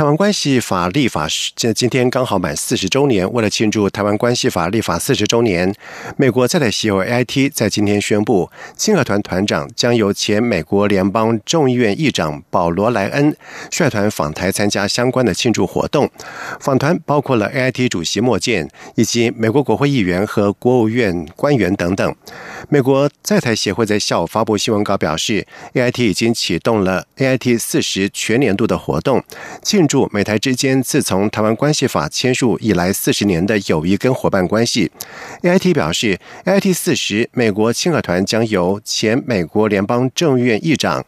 台湾关系法立法这今天刚好满四十周年。为了庆祝台湾关系法立法四十周年，美国在台协会 AIT 在今天宣布，亲和团团长将由前美国联邦众议院议长保罗莱恩率团访台参加相关的庆祝活动。访团包括了 AIT 主席莫健以及美国国会议员和国务院官员等等。美国在台协会在下午发布新闻稿表示，AIT 已经启动了 AIT 四十全年度的活动，庆。祝美台之间自从台湾关系法签署以来四十年的友谊跟伙伴关系。A I T 表示，A I T 四十美国亲和团将由前美国联邦众议院议长。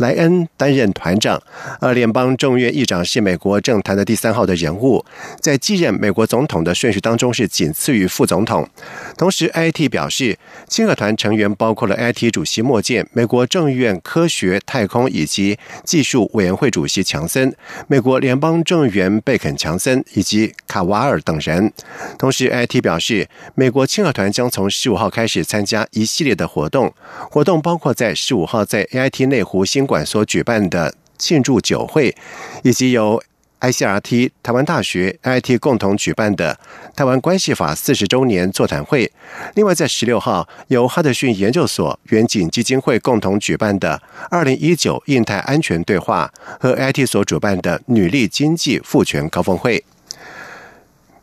莱恩担任团长，而联邦众议院议长是美国政坛的第三号的人物，在继任美国总统的顺序当中是仅次于副总统。同时，IT 表示，亲和团成员包括了 IT 主席莫健、美国众议院科学、太空以及技术委员会主席强森、美国联邦众议员贝肯·强森以及卡瓦尔等人。同时，IT 表示，美国亲和团将从十五号开始参加一系列的活动，活动包括在十五号在 AIT 内湖新馆所举办的庆祝酒会，以及由 ICRT、台湾大学、IT 共同举办的台湾关系法四十周年座谈会。另外，在十六号由哈德逊研究所、远景基金会共同举办的二零一九印太安全对话和 IT 所主办的女力经济赋权高峰会。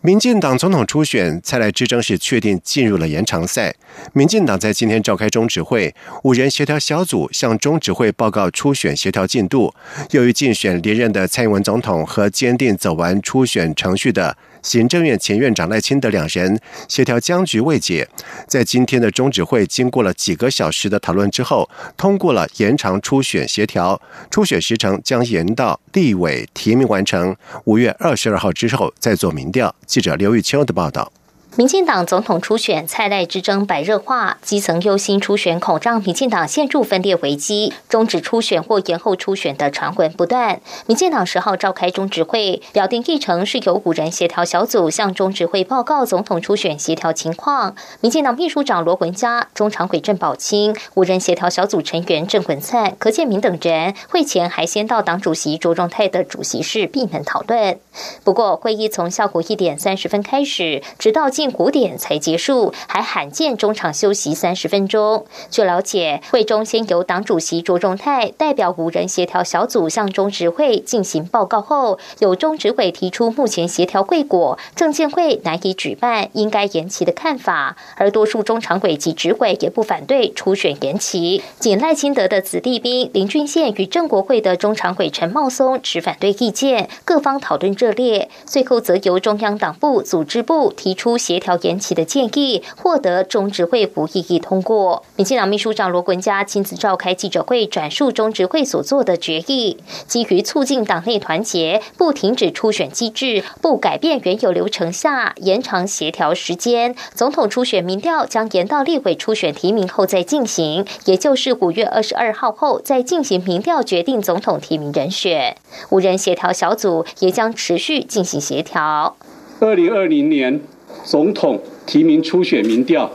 民进党总统初选，蔡赖之争是确定进入了延长赛。民进党在今天召开中指会，五人协调小组向中指会报告初选协调进度。由于竞选连任的蔡英文总统和坚定走完初选程序的。行政院前院长赖清德两人协调僵局未解，在今天的中指会经过了几个小时的讨论之后，通过了延长初选协调，初选时程将延到立委提名完成五月二十二号之后再做民调。记者刘玉秋的报道。民进党总统初选蔡赖之争白热化，基层忧心初选恐让民进党陷入分裂危机，终止初选或延后初选的传闻不断。民进党十号召开中执会，表定议程是由五人协调小组向中执会报告总统初选协调情况。民进党秘书长罗文嘉、中常委郑宝清、五人协调小组成员郑文灿、柯建明等人会前还先到党主席卓荣泰的主席室闭门讨论。不过，会议从下午一点三十分开始，直到近。五点才结束，还罕见中场休息三十分钟。据了解，会中先由党主席卓荣泰代表五人协调小组向中执会进行报告后，有中执委提出目前协调贵果证监会难以举办，应该延期的看法。而多数中常委及执委也不反对初选延期。仅赖清德的子弟兵林俊宪与郑国会的中常委陈茂松持反对意见，各方讨论热烈。最后则由中央党部组织部提出协。协调延期的建议获得中执会不异议通过。民进党秘书长罗文嘉亲自召开记者会，转述中执会所做的决议。基于促进党内团结，不停止初选机制，不改变原有流程下，延长协调时间。总统初选民调将延到立委初选提名后再进行，也就是五月二十二号后再进行民调，决定总统提名人选。五人协调小组也将持续进行协调。二零二零年。总统提名初选民调，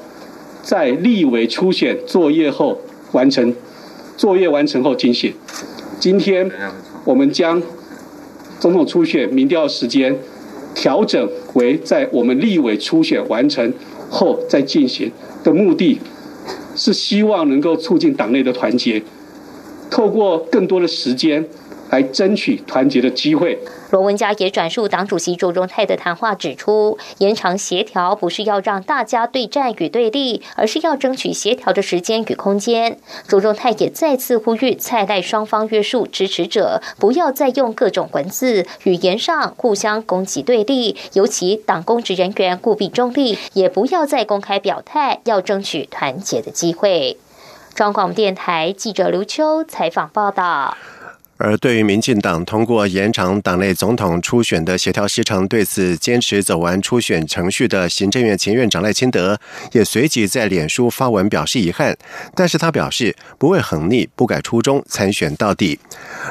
在立委初选作业后完成，作业完成后进行。今天我们将总统初选民调时间调整为在我们立委初选完成后再进行的目的，是希望能够促进党内的团结，透过更多的时间来争取团结的机会。罗文佳也转述党主席卓荣泰的谈话，指出延长协调不是要让大家对战与对立，而是要争取协调的时间与空间。卓荣泰也再次呼吁蔡赖双方约束支持者，不要再用各种文字、语言上互相攻击对立，尤其党公职人员务必中立，也不要再公开表态，要争取团结的机会。中广电台记者刘秋采访报道。而对于民进党通过延长党内总统初选的协调时程，对此坚持走完初选程序的行政院前院长赖清德也随即在脸书发文表示遗憾，但是他表示不会横逆，不改初衷，参选到底。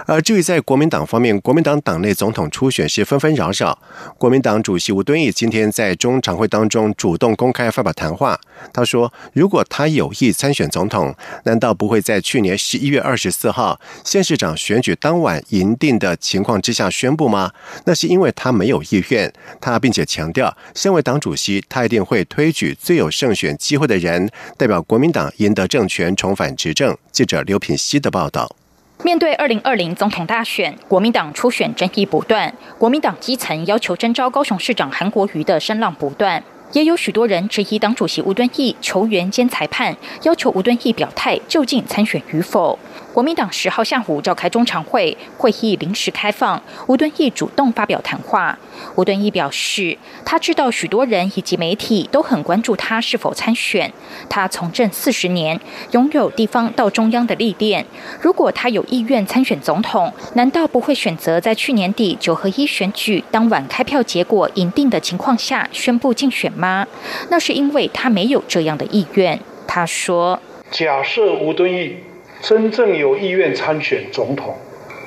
而至于在国民党方面，国民党党内总统初选是纷纷扰扰。国民党主席吴敦义今天在中常会当中主动公开发表谈话，他说：“如果他有意参选总统，难道不会在去年十一月二十四号县市长选举？”当晚赢定的情况之下宣布吗？那是因为他没有意愿。他并且强调，身为党主席，他一定会推举最有胜选机会的人，代表国民党赢得政权，重返执政。记者刘品希的报道。面对二零二零总统大选，国民党初选争议不断，国民党基层要求征召高雄市长韩国瑜的声浪不断。也有许多人质疑党主席吴敦义、球员兼裁判，要求吴敦义表态究竟参选与否。国民党十号下午召开中常会，会议临时开放，吴敦义主动发表谈话。吴敦义表示，他知道许多人以及媒体都很关注他是否参选。他从政四十年，拥有地方到中央的历练。如果他有意愿参选总统，难道不会选择在去年底九合一选举当晚开票结果赢定的情况下宣布竞选吗？那是因为他没有这样的意愿。他说：“假设吴敦义。”真正有意愿参选总统，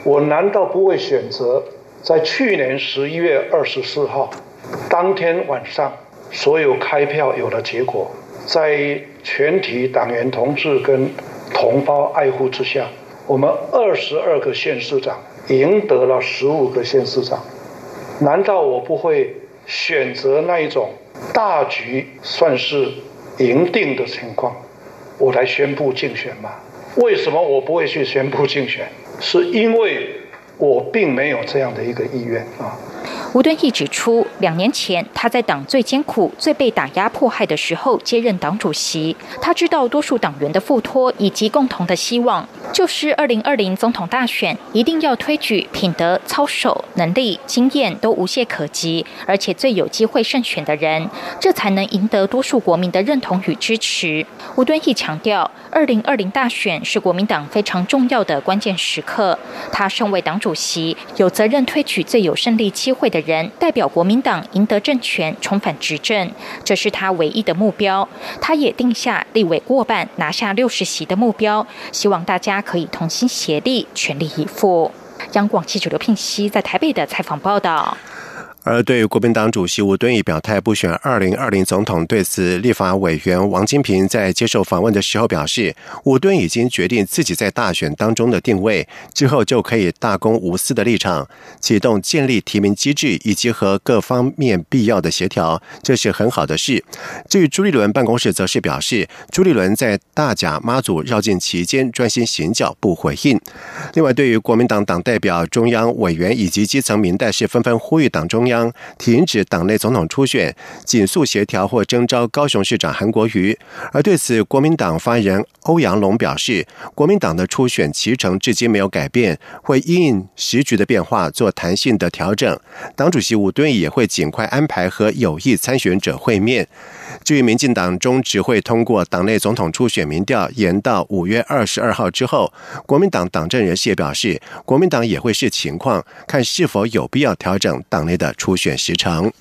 我难道不会选择在去年十一月二十四号当天晚上，所有开票有了结果，在全体党员同志跟同胞爱护之下，我们二十二个县市长赢得了十五个县市长，难道我不会选择那一种大局算是赢定的情况，我来宣布竞选吗？为什么我不会去宣布竞选？是因为我并没有这样的一个意愿啊。吴敦义指出，两年前他在党最艰苦、最被打压迫害的时候接任党主席。他知道多数党员的付托以及共同的希望，就是二零二零总统大选一定要推举品德、操守、能力、经验都无懈可击，而且最有机会胜选的人，这才能赢得多数国民的认同与支持。吴敦义强调，二零二零大选是国民党非常重要的关键时刻。他身为党主席，有责任推举最有胜利机会的。人代表国民党赢得政权，重返执政，这是他唯一的目标。他也定下立委过半拿下六十席的目标，希望大家可以同心协力，全力以赴。央广记者刘聘熙在台北的采访报道。而对于国民党主席吴敦义表态不选二零二零总统，对此立法委员王金平在接受访问的时候表示，吴敦已经决定自己在大选当中的定位，之后就可以大公无私的立场，启动建立提名机制以及和各方面必要的协调，这是很好的事。至于朱立伦办公室则是表示，朱立伦在大甲妈祖绕境期间专心行脚，不回应。另外，对于国民党党代表、中央委员以及基层民代是纷纷呼吁党中央。将停止党内总统初选，紧速协调或征召高雄市长韩国瑜。而对此，国民党发言人欧阳龙表示，国民党的初选其程至今没有改变，会因应时局的变化做弹性的调整。党主席吴敦义也会尽快安排和有意参选者会面。至于民进党中指会通过党内总统初选民调延到五月二十二号之后，国民党党政人士也表示，国民党也会视情况看是否有必要调整党内的初选时程。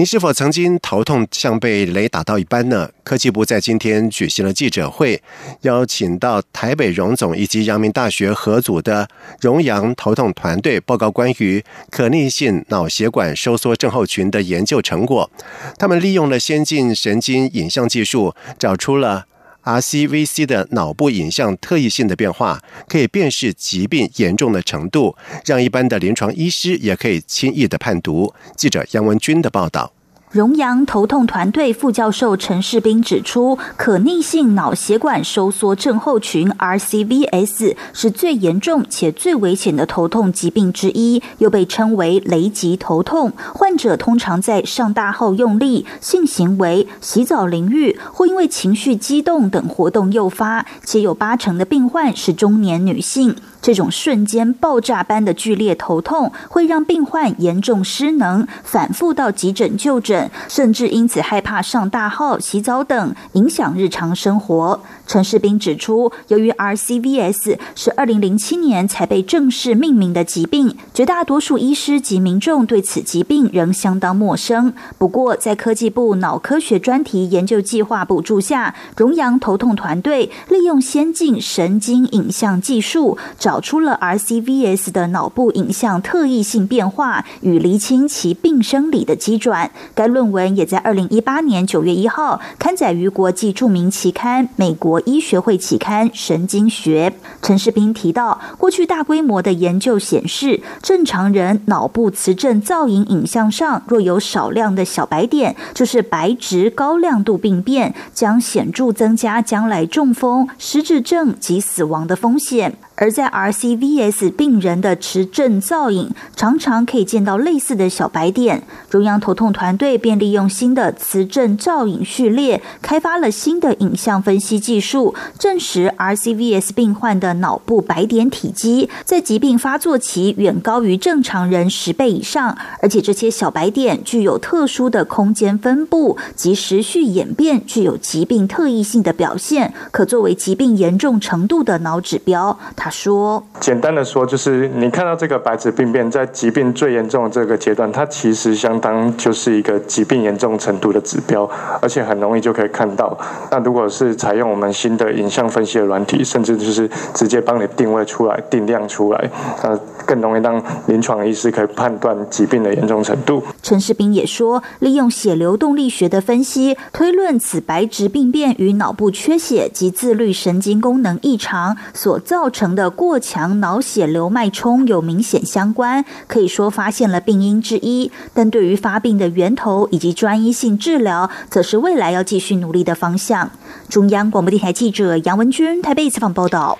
您是否曾经头痛像被雷打到一般呢？科技部在今天举行了记者会，邀请到台北荣总以及阳明大学合组的荣阳头痛团队报告关于可逆性脑血管收缩症候群的研究成果。他们利用了先进神经影像技术，找出了。RCVC 的脑部影像特异性的变化，可以辨识疾病严重的程度，让一般的临床医师也可以轻易的判读。记者杨文军的报道。荣阳头痛团队副教授陈世斌指出，可逆性脑血管收缩症候群 （RCVS） 是最严重且最危险的头痛疾病之一，又被称为“雷击头痛”。患者通常在上大号用力、性行为、洗澡、淋浴或因为情绪激动等活动诱发，且有八成的病患是中年女性。这种瞬间爆炸般的剧烈头痛会让病患严重失能，反复到急诊就诊，甚至因此害怕上大号、洗澡等，影响日常生活。陈世斌指出，由于 RCVS 是二零零七年才被正式命名的疾病，绝大多数医师及民众对此疾病仍相当陌生。不过，在科技部脑科学专题研究计划补助下，荣阳头痛团队利用先进神经影像技术，找出了 RCVS 的脑部影像特异性变化与厘清其病生理的机转。该论文也在二零一八年九月一号刊载于国际著名期刊《美国》。医学会期刊《神经学》陈世斌提到，过去大规模的研究显示，正常人脑部磁振造影影像上若有少量的小白点，就是白质高亮度病变，将显著增加将来中风、失智症及死亡的风险。而在 RCVS 病人的磁振造影，常常可以见到类似的小白点。中央头痛团队便利用新的磁振造影序列，开发了新的影像分析技术，证实 RCVS 病患的脑部白点体积在疾病发作期远高于正常人十倍以上，而且这些小白点具有特殊的空间分布及时序演变，具有疾病特异性的表现，可作为疾病严重程度的脑指标。他。说简单的说，就是你看到这个白质病变在疾病最严重的这个阶段，它其实相当就是一个疾病严重程度的指标，而且很容易就可以看到。那如果是采用我们新的影像分析的软体，甚至就是直接帮你定位出来、定量出来，那，更容易让临床医师可以判断疾病的严重程度。陈世斌也说，利用血流动力学的分析，推论此白质病变与脑部缺血及自律神经功能异常所造成的。的过强脑血流脉冲有明显相关，可以说发现了病因之一。但对于发病的源头以及专一性治疗，则是未来要继续努力的方向。中央广播电台记者杨文军台北采访报道。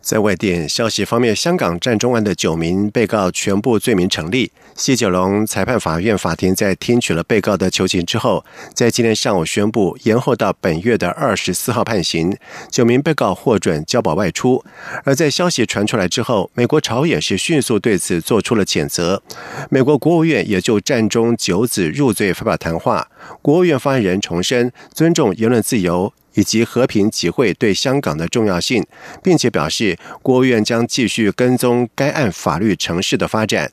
在外电消息方面，香港战中案的九名被告全部罪名成立。西九龙裁判法院法庭在听取了被告的求情之后，在今天上午宣布延后到本月的二十四号判刑，九名被告获准交保外出。而在消息传出来之后，美国朝野是迅速对此做出了谴责。美国国务院也就战中九子入罪发表谈话，国务院发言人重申尊重言论自由。以及和平集会对香港的重要性，并且表示，国务院将继续跟踪该案法律程序的发展。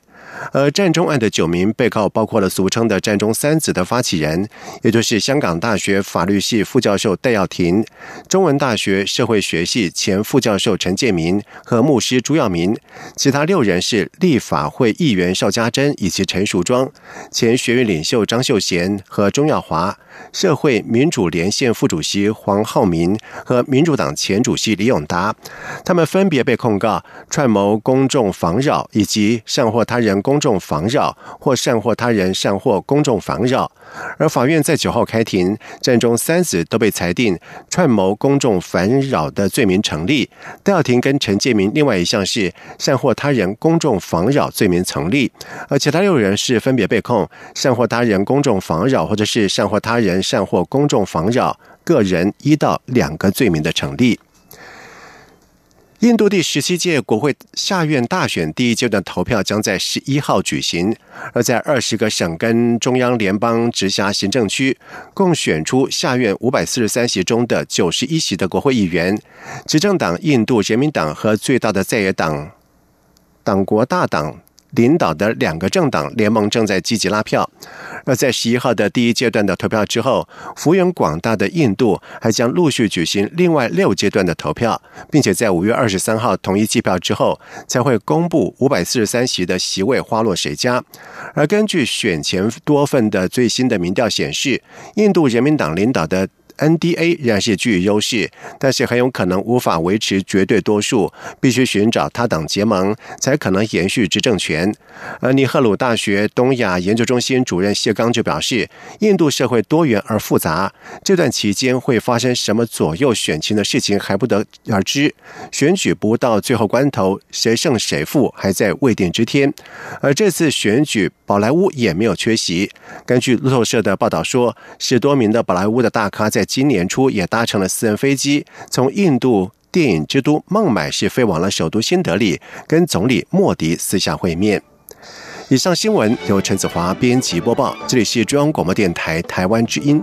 而战中案的九名被告包括了俗称的“战中三子”的发起人，也就是香港大学法律系副教授戴耀廷、中文大学社会学系前副教授陈建民和牧师朱耀明。其他六人是立法会议员邵家珍以及陈淑庄、前学院领袖张秀贤和钟耀华、社会民主连线副主席黄浩明和民主党前主席李永达。他们分别被控告串谋公众妨扰以及煽惑他人。公众妨扰或煽惑他人煽惑公众妨扰，而法院在九号开庭，战中三子都被裁定串谋公众烦扰的罪名成立。戴耀廷跟陈建明另外一项是煽惑他人公众妨扰罪名成立，而其他六人是分别被控煽惑他人公众妨扰或者是煽惑他人人善或公众妨扰，个人一到两个罪名的成立。印度第十七届国会下院大选第一阶段投票将在十一号举行，而在二十个省跟中央联邦直辖行政区，共选出下院五百四十三席中的九十一席的国会议员。执政党印度人民党和最大的在野党党国大党。领导的两个政党联盟正在积极拉票，而在十一号的第一阶段的投票之后，幅员广大的印度还将陆续举行另外六阶段的投票，并且在五月二十三号统一计票之后，才会公布五百四十三席的席位花落谁家。而根据选前多份的最新的民调显示，印度人民党领导的。NDA 仍然是具有优势，但是很有可能无法维持绝对多数，必须寻找他党结盟才可能延续执政权。而尼赫鲁大学东亚研究中心主任谢刚就表示，印度社会多元而复杂，这段期间会发生什么左右选情的事情还不得而知。选举不到最后关头，谁胜谁负还在未定之天。而这次选举，宝莱坞也没有缺席。根据路透社的报道说，十多名的宝莱坞的大咖在今年初也搭乘了私人飞机，从印度电影之都孟买市飞往了首都新德里，跟总理莫迪私下会面。以上新闻由陈子华编辑播报，这里是中央广播电台台湾之音。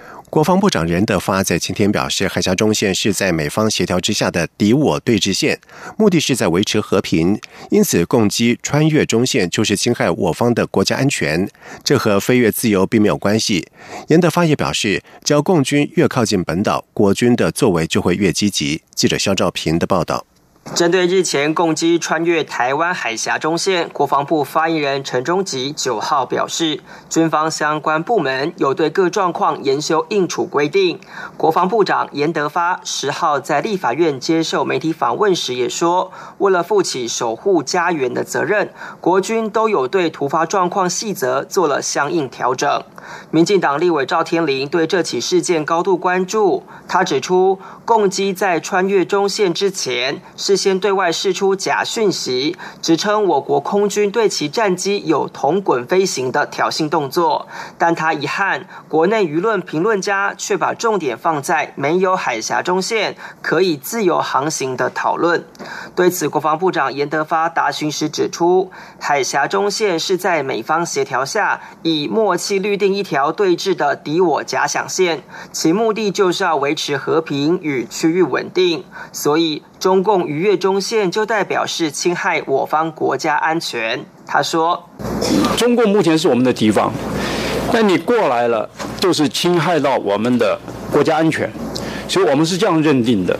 国防部长任德发在今天表示，海峡中线是在美方协调之下的敌我对峙线，目的是在维持和平，因此攻击穿越中线就是侵害我方的国家安全，这和飞越自由并没有关系。任德发也表示，只要共军越靠近本岛，国军的作为就会越积极。记者肖兆平的报道。针对日前共机穿越台湾海峡中线，国防部发言人陈忠吉九号表示，军方相关部门有对各状况研修应处规定。国防部长严德发十号在立法院接受媒体访问时也说，为了负起守护家园的责任，国军都有对突发状况细则做了相应调整。民进党立委赵天麟对这起事件高度关注，他指出，共机在穿越中线之前，事先对外释出假讯息，指称我国空军对其战机有同滚飞行的挑衅动作，但他遗憾，国内舆论评论家却把重点放在没有海峡中线可以自由航行的讨论。对此，国防部长严德发答询时指出，海峡中线是在美方协调下以默契律定一条对峙的敌我假想线，其目的就是要维持和平与区域稳定，所以中共逾越中线就代表是侵害我方国家安全。他说：“中共目前是我们的敌方，那你过来了就是侵害到我们的国家安全，所以我们是这样认定的。”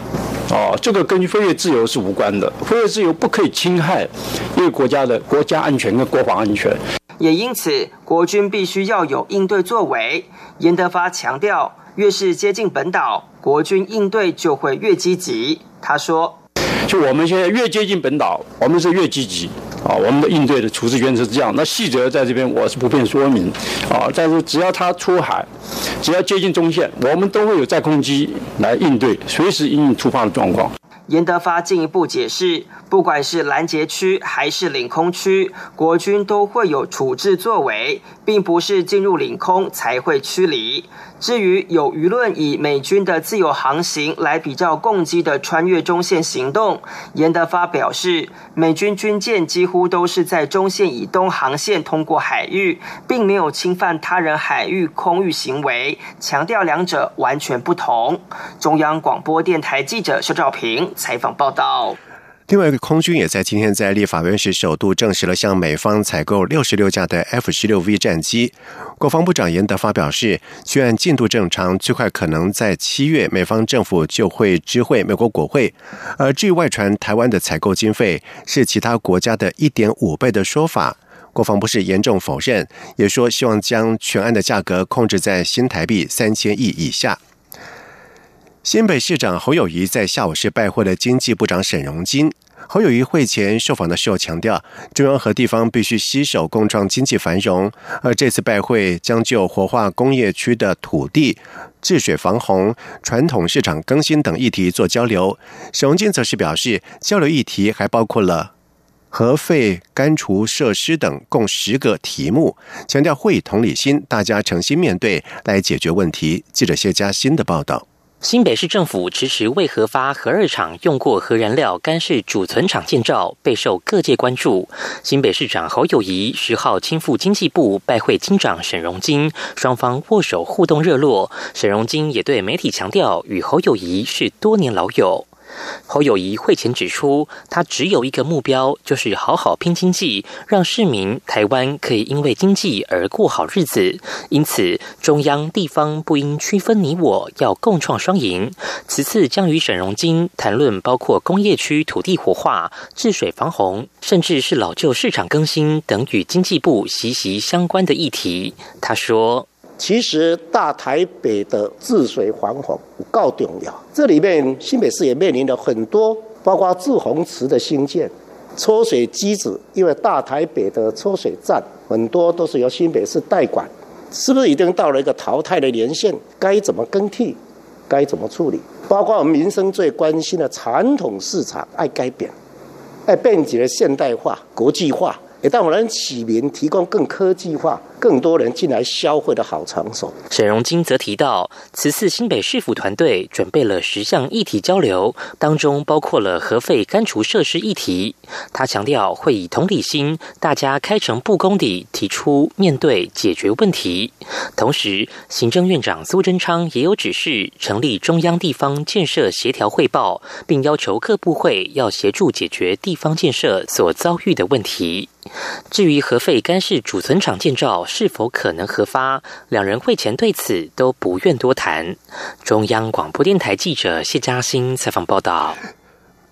哦，这个跟飞越自由是无关的，飞越自由不可以侵害一个国家的国家安全跟国防安全。也因此，国军必须要有应对作为。严德发强调，越是接近本岛，国军应对就会越积极。他说：“就我们现在越接近本岛，我们是越积极。啊，我们的应对的处置原则是这样。那细则在这边我是不便说明。啊，但是只要他出海，只要接近中线，我们都会有在空机来应对，随时应应突发的状况。”严德发进一步解释，不管是拦截区还是领空区，国军都会有处置作为，并不是进入领空才会驱离。至于有舆论以美军的自由航行来比较共机的穿越中线行动，严德发表示，美军军舰几乎都是在中线以东航线通过海域，并没有侵犯他人海域空域行为，强调两者完全不同。中央广播电台记者肖兆平采访报道。另外一个空军也在今天在立法院时首度证实了向美方采购六十六架的 F 十六 V 战机。国防部长严德发表示，虽然进度正常，最快可能在七月，美方政府就会知会美国国会。而至于外传台湾的采购经费是其他国家的一点五倍的说法，国防部是严重否认，也说希望将全案的价格控制在新台币三千亿以下。新北市长侯友谊在下午是拜会了经济部长沈荣金。侯友谊会前受访的时候强调，中央和地方必须携手共创经济繁荣。而这次拜会将就活化工业区的土地、治水防洪、传统市场更新等议题做交流。沈荣金则是表示，交流议题还包括了核废干除设施等共十个题目，强调会以同理心，大家诚心面对来解决问题。记者谢佳欣的报道。新北市政府迟迟未核发核二厂用过核燃料干式储存厂建造，备受各界关注。新北市长侯友谊十号亲赴经济部拜会经长沈荣金，双方握手互动热络。沈荣金也对媒体强调，与侯友谊是多年老友。侯友谊会前指出，他只有一个目标，就是好好拼经济，让市民台湾可以因为经济而过好日子。因此，中央地方不应区分你我，要共创双赢。此次将与沈荣金谈论包括工业区土地活化、治水防洪，甚至是老旧市场更新等与经济部息息相关的议题。他说。其实大台北的治水防洪够重要。这里面新北市也面临了很多，包括治洪池的兴建、抽水机子，因为大台北的抽水站很多都是由新北市代管，是不是已经到了一个淘汰的年限？该怎么更替？该怎么处理？包括我们民生最关心的传统市场，爱改变，爱便捷的现代化、国际化。也让我们启民提供更科技化、更多人进来消费的好场所。沈荣金则提到，此次新北市府团队准备了十项议题交流，当中包括了核废干除设施议题。他强调会以同理心，大家开诚布公地提出面对解决问题。同时，行政院长苏贞昌也有指示成立中央地方建设协调汇报，并要求各部会要协助解决地方建设所遭遇的问题。至于核废干式储存厂建造是否可能核发，两人会前对此都不愿多谈。中央广播电台记者谢嘉欣采访报道。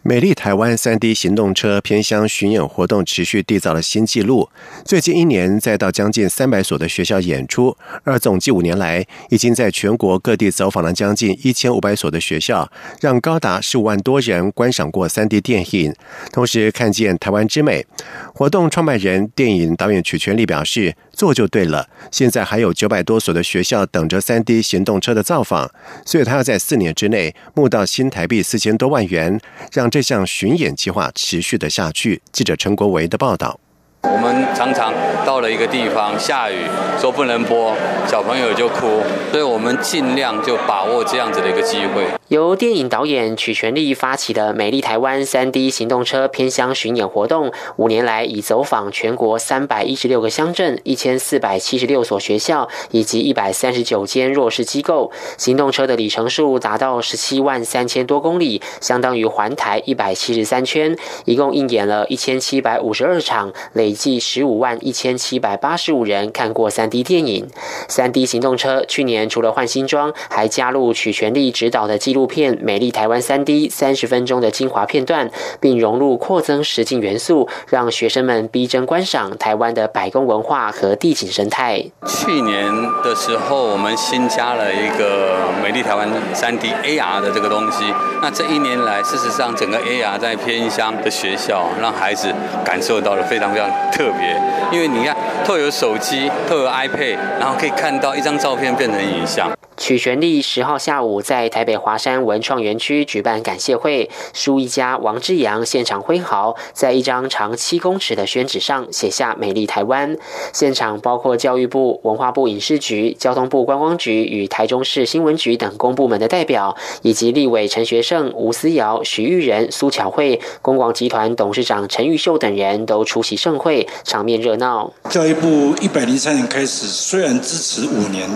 美丽台湾三 D 行动车偏乡巡演活动持续缔造了新纪录，最近一年再到将近三百所的学校演出，而总计五年来，已经在全国各地走访了将近一千五百所的学校，让高达十五万多人观赏过三 D 电影，同时看见台湾之美。活动创办人、电影导演曲全力表示。做就对了。现在还有九百多所的学校等着三 D 行动车的造访，所以他要在四年之内募到新台币四千多万元，让这项巡演计划持续的下去。记者陈国维的报道。我们常常到了一个地方下雨，说不能播，小朋友就哭，所以我们尽量就把握这样子的一个机会。由电影导演曲全力发起的“美丽台湾 3D 行动车偏乡巡演活动”，五年来已走访全国三百一十六个乡镇、一千四百七十六所学校以及一百三十九间弱势机构。行动车的里程数达到十七万三千多公里，相当于环台一百七十三圈，一共应演了一千七百五十二场，累。累计十五万一千七百八十五人看过三 D 电影。三 D 行动车去年除了换新装，还加入曲全力执导的纪录片《美丽台湾三 D》三十分钟的精华片段，并融入扩增实境元素，让学生们逼真观赏台湾的百工文化和地景生态。去年的时候，我们新加了一个美丽台湾三 D AR 的这个东西。那这一年来，事实上整个 AR 在偏乡的学校，让孩子感受到了非常非常。特别，因为你看，透有手机，透有 iPad，然后可以看到一张照片变成影像。曲旋力十号下午在台北华山文创园区举办感谢会，书一家王志阳现场挥毫，在一张长七公尺的宣纸上写下“美丽台湾”。现场包括教育部、文化部影视局、交通部观光局与台中市新闻局等公部门的代表，以及立委陈学圣、吴思瑶、许玉仁、苏巧慧、公广集团董事长陈玉秀等人都出席盛会，会场面热闹。教育部一百零三年开始，虽然支持五年，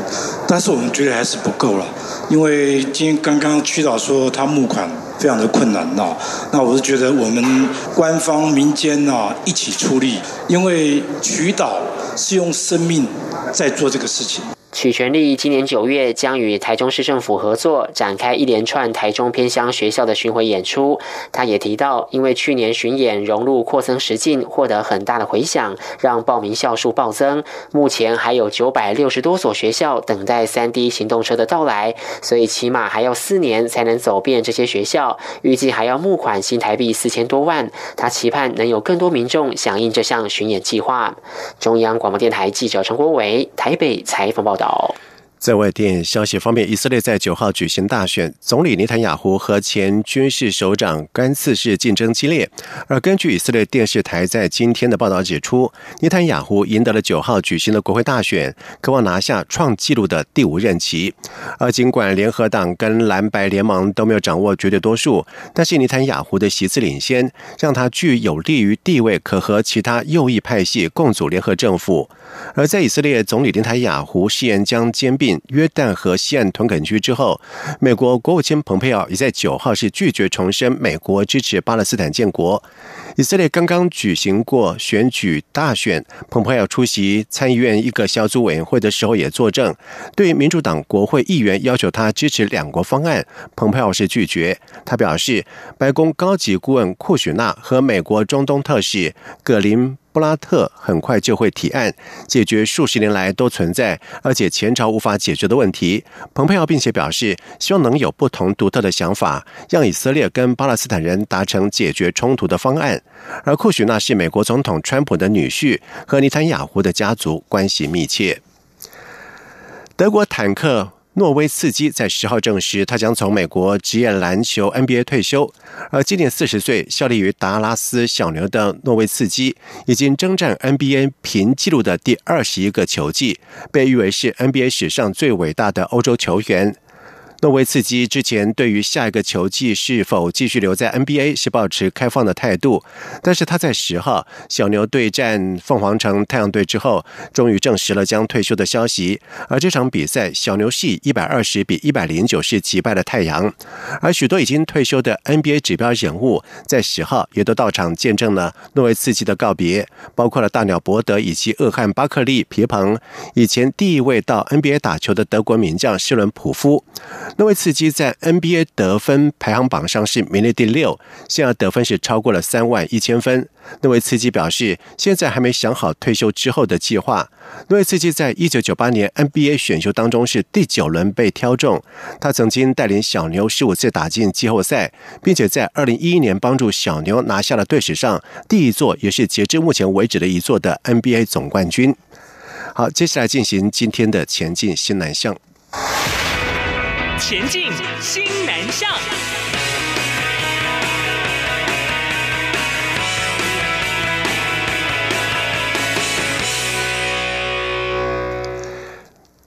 但是我们觉得还是。不够了，因为今天刚刚区导说他募款非常的困难呐，那我是觉得我们官方民间呐一起出力，因为渠导是用生命在做这个事情。曲全力今年九月将与台中市政府合作，展开一连串台中偏乡学校的巡回演出。他也提到，因为去年巡演融入扩增实境，获得很大的回响，让报名校数暴增。目前还有九百六十多所学校等待三 D 行动车的到来，所以起码还要四年才能走遍这些学校。预计还要募款新台币四千多万。他期盼能有更多民众响应这项巡演计划。中央广播电台记者陈国伟台北采访报道。到。在外电消息方面，以色列在九号举行大选，总理尼坦雅胡和前军事首长甘茨是竞争激烈。而根据以色列电视台在今天的报道指出，尼坦雅胡赢得了九号举行的国会大选，渴望拿下创纪录的第五任期。而尽管联合党跟蓝白联盟都没有掌握绝对多数，但是尼坦雅胡的席次领先，让他具有利于地位，可和其他右翼派系共组联合政府。而在以色列总理尼坦雅胡誓言将兼并。约旦河西岸屯垦区之后，美国国务卿蓬佩奥也在九号是拒绝重申美国支持巴勒斯坦建国。以色列刚刚举行过选举大选，蓬佩奥出席参议院一个小组委员会的时候也作证，对民主党国会议员要求他支持两国方案，蓬佩奥是拒绝。他表示，白宫高级顾问库许纳和美国中东特使葛林。布拉特很快就会提案解决数十年来都存在而且前朝无法解决的问题。蓬佩奥并且表示，希望能有不同独特的想法，让以色列跟巴勒斯坦人达成解决冲突的方案。而库许纳是美国总统川普的女婿，和尼坦雅胡的家族关系密切。德国坦克。诺威茨基在十号证实，他将从美国职业篮球 NBA 退休。而今年四十岁、效力于达拉斯小牛的诺威茨基，已经征战 NBA 平纪录的第二十一个球季，被誉为是 NBA 史上最伟大的欧洲球员。诺维茨基之前对于下一个球季是否继续留在 NBA 是保持开放的态度，但是他在十号小牛对战凤凰城太阳队之后，终于证实了将退休的消息。而这场比赛，小牛是以一百二十比一百零九是击败了太阳。而许多已经退休的 NBA 指标人物在十号也都到场见证了诺维茨基的告别，包括了大鸟伯德以及厄汉巴克利皮蓬，以前第一位到 NBA 打球的德国名将施伦普夫。诺维茨基在 NBA 得分排行榜上是名列第六，现在得分是超过了三万一千分。诺维茨基表示，现在还没想好退休之后的计划。诺维茨基在一九九八年 NBA 选秀当中是第九轮被挑中，他曾经带领小牛十五次打进季后赛，并且在二零一一年帮助小牛拿下了队史上第一座，也是截至目前为止的一座的 NBA 总冠军。好，接下来进行今天的前进新南向。前进，新南向。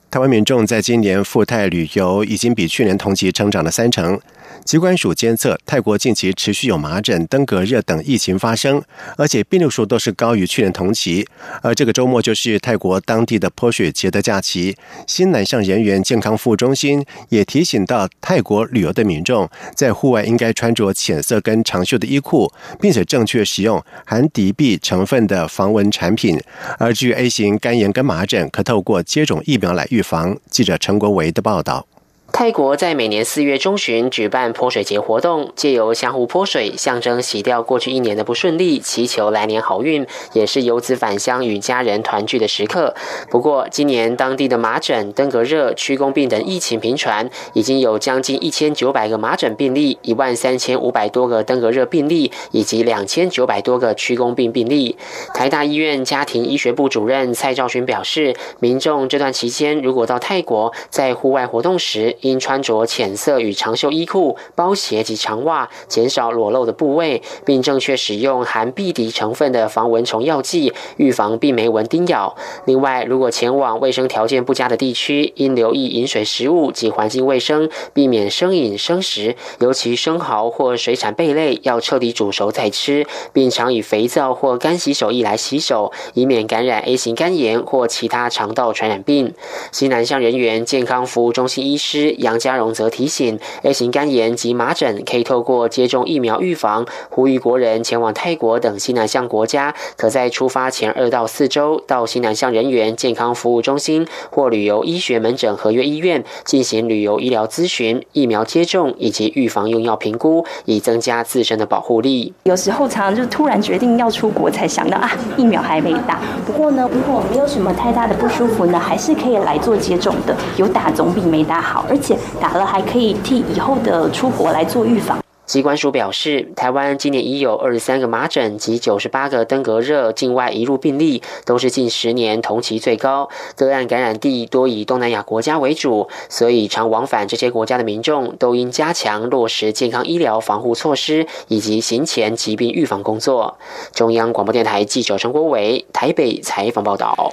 台湾民众在今年赴泰旅游已经比去年同期成长了三成。机关署监测，泰国近期持续有麻疹、登革热等疫情发生，而且病例数都是高于去年同期。而这个周末就是泰国当地的泼水节的假期，新南向人员健康服务中心也提醒到泰国旅游的民众，在户外应该穿着浅色跟长袖的衣裤，并且正确使用含敌避成分的防蚊产品。而至于 A 型肝炎跟麻疹，可透过接种疫苗来预防。记者陈国维的报道。泰国在每年四月中旬举办泼水节活动，借由相互泼水，象征洗掉过去一年的不顺利，祈求来年好运，也是游子返乡与家人团聚的时刻。不过，今年当地的麻疹、登革热、屈公病等疫情频传，已经有将近一千九百个麻疹病例，一万三千五百多个登革热病例，以及两千九百多个屈公病病例。台大医院家庭医学部主任蔡兆勋表示，民众这段期间如果到泰国在户外活动时，应穿着浅色与长袖衣裤、包鞋及长袜，减少裸露的部位，并正确使用含避敌成分的防蚊虫药剂，预防病媒蚊叮咬。另外，如果前往卫生条件不佳的地区，应留意饮水食物及环境卫生，避免生饮生食，尤其生蚝或水产贝类要彻底煮熟再吃，并常以肥皂或干洗手液来洗手，以免感染 A 型肝炎或其他肠道传染病。西南向人员健康服务中心医师。杨家荣则提醒，A 型肝炎及麻疹可以透过接种疫苗预防，呼吁国人前往泰国等西南向国家，可在出发前二到四周到西南向人员健康服务中心或旅游医学门诊合约医院进行旅游医疗咨询、疫苗接种以及预防用药评估，以增加自身的保护力。有时候常常就突然决定要出国，才想到啊，疫苗还没打。不过呢，如果没有什么太大的不舒服呢，还是可以来做接种的。有打总比没打好，而且。打了还可以替以后的出国来做预防。机关署表示，台湾今年已有二十三个麻疹及九十八个登革热境外移入病例，都是近十年同期最高。个案感染地多以东南亚国家为主，所以常往返这些国家的民众都应加强落实健康医疗防护措施以及行前疾病预防工作。中央广播电台记者陈国伟台北采访报道。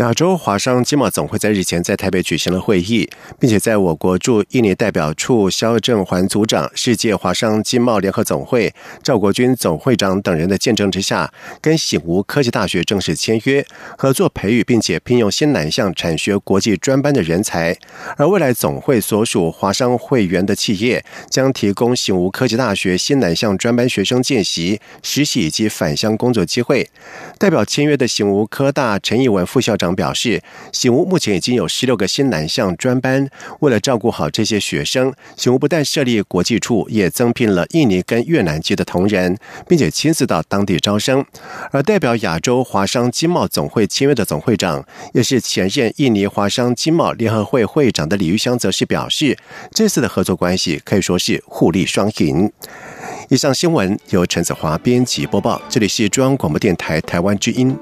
亚洲华商经贸总会在日前在台北举行了会议，并且在我国驻印尼代表处肖正环组长、世界华商经贸联合总会赵国军总会长等人的见证之下，跟醒吾科技大学正式签约合作培育，并且聘用新南向产学国际专班的人才。而未来总会所属华商会员的企业将提供醒吾科技大学新南向专班学生见习、实习以及返乡工作机会。代表签约的醒吾科大陈义文副校长。表示，醒吾目前已经有十六个新南向专班，为了照顾好这些学生，醒吾不但设立国际处，也增聘了印尼跟越南籍的同仁，并且亲自到当地招生。而代表亚洲华商经贸总会签约的总会长，也是前任印尼华商经贸联合会会长的李玉香，则是表示，这次的合作关系可以说是互利双赢。以上新闻由陈子华编辑播报，这里是中央广播电台台湾之音。